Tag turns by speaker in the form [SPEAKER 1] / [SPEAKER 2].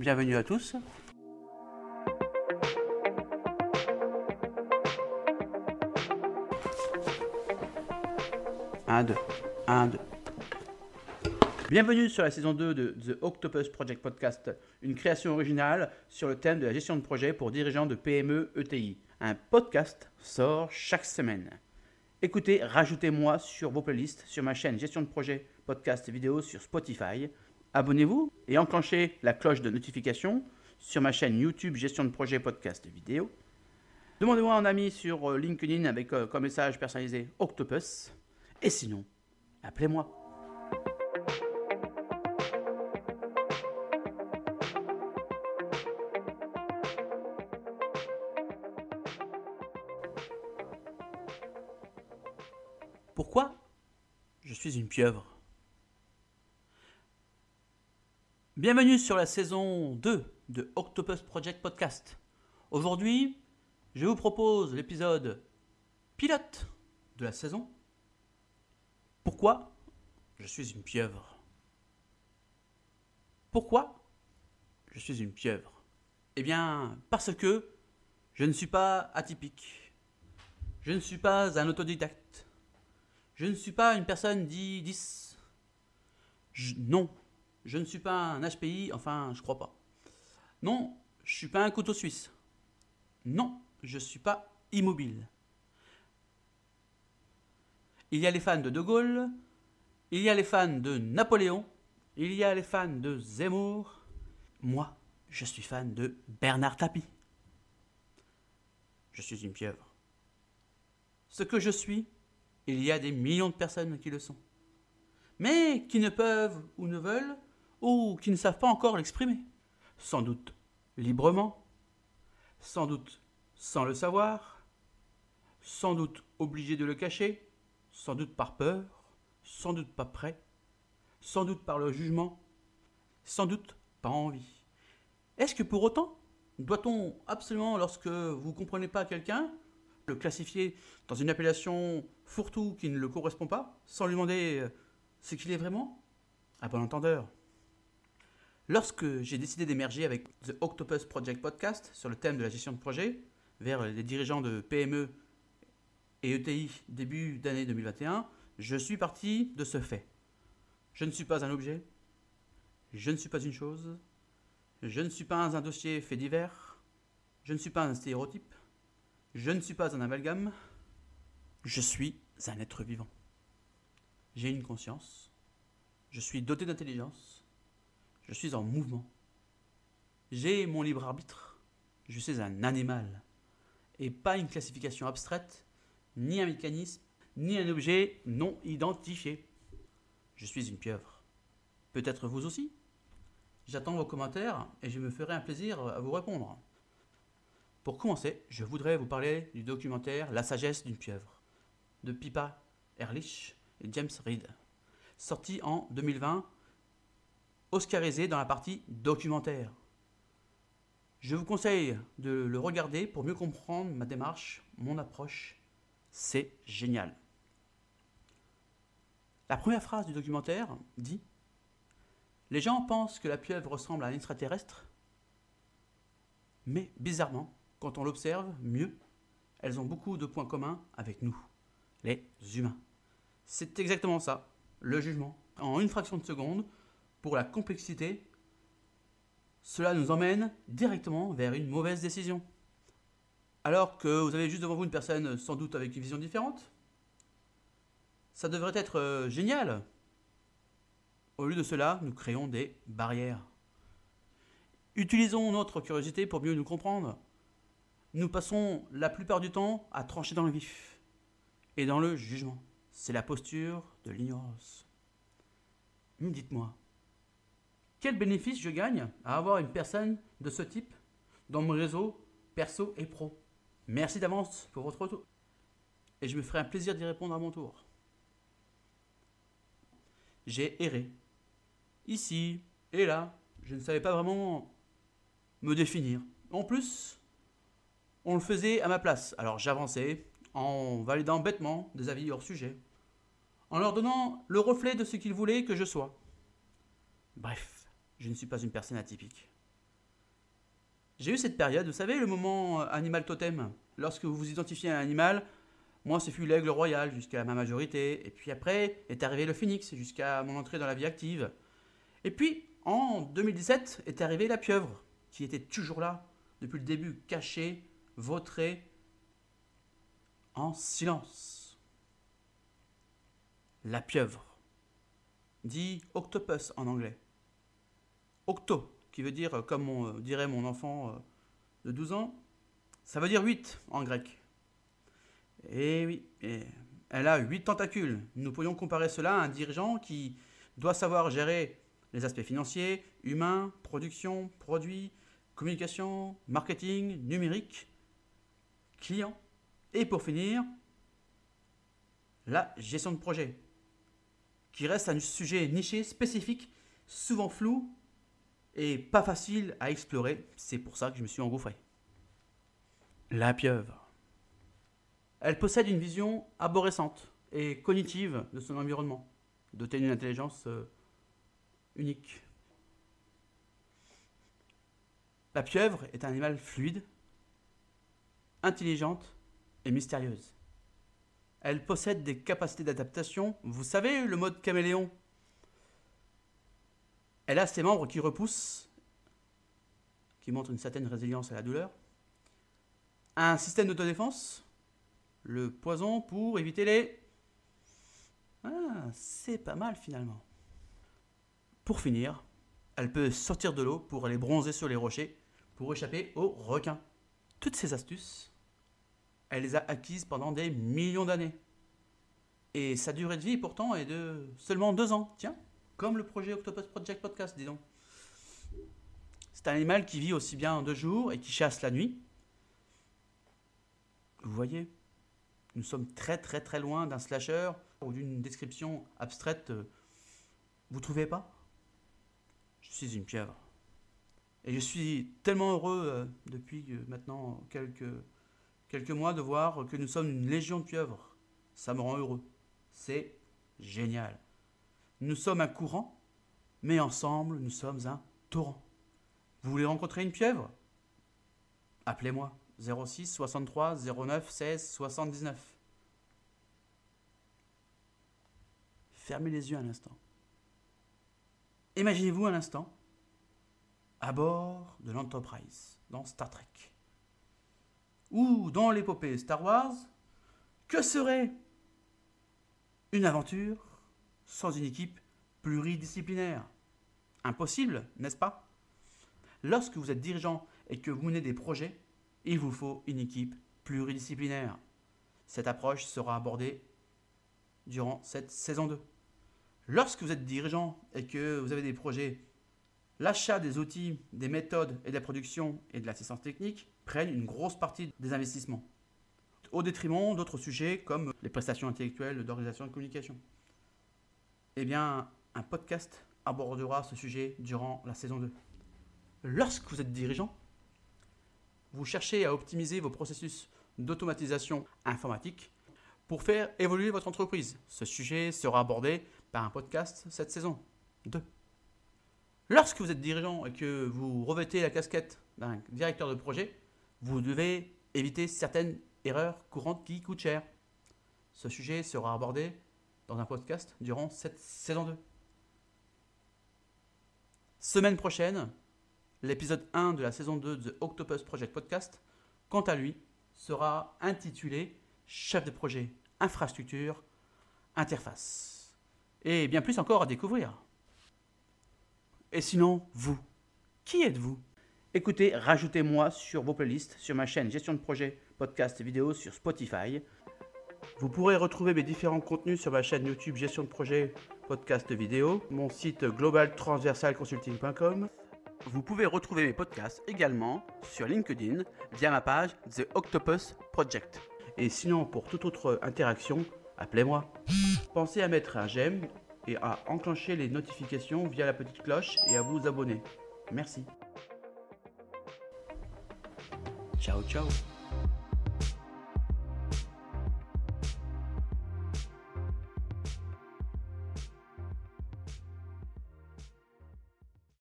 [SPEAKER 1] Bienvenue à tous. Un, deux. Un, deux. Bienvenue sur la saison 2 de The Octopus Project Podcast, une création originale sur le thème de la gestion de projet pour dirigeants de PME ETI. Un podcast sort chaque semaine. Écoutez, rajoutez-moi sur vos playlists, sur ma chaîne Gestion de projet, podcast vidéo sur Spotify. Abonnez-vous et enclenchez la cloche de notification sur ma chaîne YouTube Gestion de projet, podcast vidéo. Demandez-moi un ami sur euh, LinkedIn avec euh, comme message personnalisé Octopus. Et sinon, appelez-moi. Pourquoi je suis une pieuvre? Bienvenue sur la saison 2 de Octopus Project Podcast. Aujourd'hui, je vous propose l'épisode pilote de la saison. Pourquoi je suis une pieuvre? Pourquoi je suis une pieuvre? Eh bien, parce que je ne suis pas atypique. Je ne suis pas un autodidacte. Je ne suis pas une personne dit 10. non, je ne suis pas un HPI, enfin, je crois pas. Non, je suis pas un couteau suisse. Non, je ne suis pas immobile. Il y a les fans de De Gaulle, il y a les fans de Napoléon, il y a les fans de Zemmour. Moi, je suis fan de Bernard Tapie. Je suis une pieuvre. Ce que je suis, il y a des millions de personnes qui le sont. Mais qui ne peuvent ou ne veulent, ou qui ne savent pas encore l'exprimer. Sans doute librement, sans doute sans le savoir, sans doute obligés de le cacher, sans doute par peur, sans doute pas prêt, sans doute par le jugement, sans doute pas envie. Est-ce que pour autant, doit-on absolument, lorsque vous ne comprenez pas quelqu'un, le classifier dans une appellation fourre-tout qui ne le correspond pas, sans lui demander euh, ce qu'il est vraiment? À bon entendeur. Lorsque j'ai décidé d'émerger avec The Octopus Project Podcast sur le thème de la gestion de projet vers les dirigeants de PME et ETI début d'année 2021, je suis parti de ce fait. Je ne suis pas un objet, je ne suis pas une chose, je ne suis pas un dossier fait divers, je ne suis pas un stéréotype, je ne suis pas un amalgame, je suis un être vivant. J'ai une conscience, je suis doté d'intelligence, je suis en mouvement. J'ai mon libre arbitre, je suis un animal, et pas une classification abstraite, ni un mécanisme, ni un objet non identifié. Je suis une pieuvre. Peut-être vous aussi J'attends vos commentaires et je me ferai un plaisir à vous répondre. Pour commencer, je voudrais vous parler du documentaire La sagesse d'une pieuvre de Pippa Ehrlich et James Reed, sorti en 2020, oscarisé dans la partie documentaire. Je vous conseille de le regarder pour mieux comprendre ma démarche, mon approche. C'est génial. La première phrase du documentaire dit Les gens pensent que la pieuvre ressemble à un extraterrestre, mais bizarrement, quand on l'observe mieux, elles ont beaucoup de points communs avec nous, les humains. C'est exactement ça, le jugement. En une fraction de seconde, pour la complexité, cela nous emmène directement vers une mauvaise décision. Alors que vous avez juste devant vous une personne sans doute avec une vision différente, ça devrait être euh, génial. Au lieu de cela, nous créons des barrières. Utilisons notre curiosité pour mieux nous comprendre nous passons la plupart du temps à trancher dans le vif et dans le jugement. C'est la posture de l'ignorance. Dites-moi, quel bénéfice je gagne à avoir une personne de ce type dans mon réseau perso et pro? Merci d'avance pour votre retour. Et je me ferai un plaisir d'y répondre à mon tour. J'ai erré. Ici et là, je ne savais pas vraiment me définir. En plus, on le faisait à ma place. Alors j'avançais en validant bêtement des avis hors sujet, en leur donnant le reflet de ce qu'ils voulaient que je sois. Bref, je ne suis pas une personne atypique. J'ai eu cette période, vous savez, le moment euh, animal totem. Lorsque vous vous identifiez à un animal, moi, ce fut l'aigle royal jusqu'à ma majorité. Et puis après est arrivé le phénix jusqu'à mon entrée dans la vie active. Et puis, en 2017, est arrivé la pieuvre, qui était toujours là, depuis le début, cachée, vautrée, en silence. La pieuvre, dit octopus en anglais. Octo, qui veut dire, comme on, dirait mon enfant euh, de 12 ans, ça veut dire 8 en grec. Et eh oui, elle a 8 tentacules. Nous pourrions comparer cela à un dirigeant qui doit savoir gérer les aspects financiers, humains, production, produits, communication, marketing, numérique, client. Et pour finir, la gestion de projet, qui reste un sujet niché, spécifique, souvent flou et pas facile à explorer. C'est pour ça que je me suis engouffré. La pieuvre. Elle possède une vision arborescente et cognitive de son environnement, dotée d'une intelligence euh, unique. La pieuvre est un animal fluide, intelligente et mystérieuse. Elle possède des capacités d'adaptation. Vous savez, le mode caméléon? Elle a ses membres qui repoussent, qui montrent une certaine résilience à la douleur. Un système d'autodéfense, le poison pour éviter les... Ah, c'est pas mal finalement. Pour finir, elle peut sortir de l'eau pour aller bronzer sur les rochers pour échapper aux requins. Toutes ces astuces, elle les a acquises pendant des millions d'années. Et sa durée de vie pourtant est de seulement deux ans. Tiens, comme le projet Octopus Project Podcast, dis donc. C'est un animal qui vit aussi bien de jour et qui chasse la nuit. Vous voyez nous sommes très très très loin d'un slasher ou d'une description abstraite. Euh, vous trouvez pas? Je suis une pieuvre. Et je suis tellement heureux euh, depuis maintenant quelques, quelques mois de voir que nous sommes une légion de pieuvres. Ça me rend heureux. C'est génial. Nous sommes un courant, mais ensemble nous sommes un torrent. Vous voulez rencontrer une pieuvre? Appelez-moi. 06 63 09 16 79. Fermez les yeux un instant. Imaginez-vous un instant à bord de l'Enterprise dans Star Trek. Ou dans l'épopée Star Wars, que serait une aventure sans une équipe pluridisciplinaire Impossible, n'est-ce pas? Lorsque vous êtes dirigeant et que vous menez des projets, il vous faut une équipe pluridisciplinaire. Cette approche sera abordée durant cette saison 2. Lorsque vous êtes dirigeant et que vous avez des projets, l'achat des outils, des méthodes et de la production et de l'assistance technique prennent une grosse partie des investissements, au détriment d'autres sujets comme les prestations intellectuelles d'organisation et de communication. Eh bien, un podcast abordera ce sujet durant la saison 2. Lorsque vous êtes dirigeant, vous cherchez à optimiser vos processus d'automatisation informatique pour faire évoluer votre entreprise. Ce sujet sera abordé par un podcast cette saison 2. Lorsque vous êtes dirigeant et que vous revêtez la casquette d'un directeur de projet, vous devez éviter certaines erreurs courantes qui coûtent cher. Ce sujet sera abordé dans un podcast durant cette saison 2. Semaine prochaine, L'épisode 1 de la saison 2 de Octopus Project Podcast, quant à lui, sera intitulé Chef de projet, infrastructure, interface. Et bien plus encore à découvrir. Et sinon, vous, qui êtes-vous? Écoutez, rajoutez-moi sur vos playlists sur ma chaîne Gestion de projet, podcast et vidéos sur Spotify. Vous pourrez retrouver mes différents contenus sur ma chaîne YouTube Gestion de projet, podcast vidéo, mon site globaltransversalconsulting.com vous pouvez retrouver mes podcasts également sur LinkedIn via ma page The Octopus Project. Et sinon, pour toute autre interaction, appelez-moi. Pensez à mettre un j'aime et à enclencher les notifications via la petite cloche et à vous abonner. Merci. Ciao ciao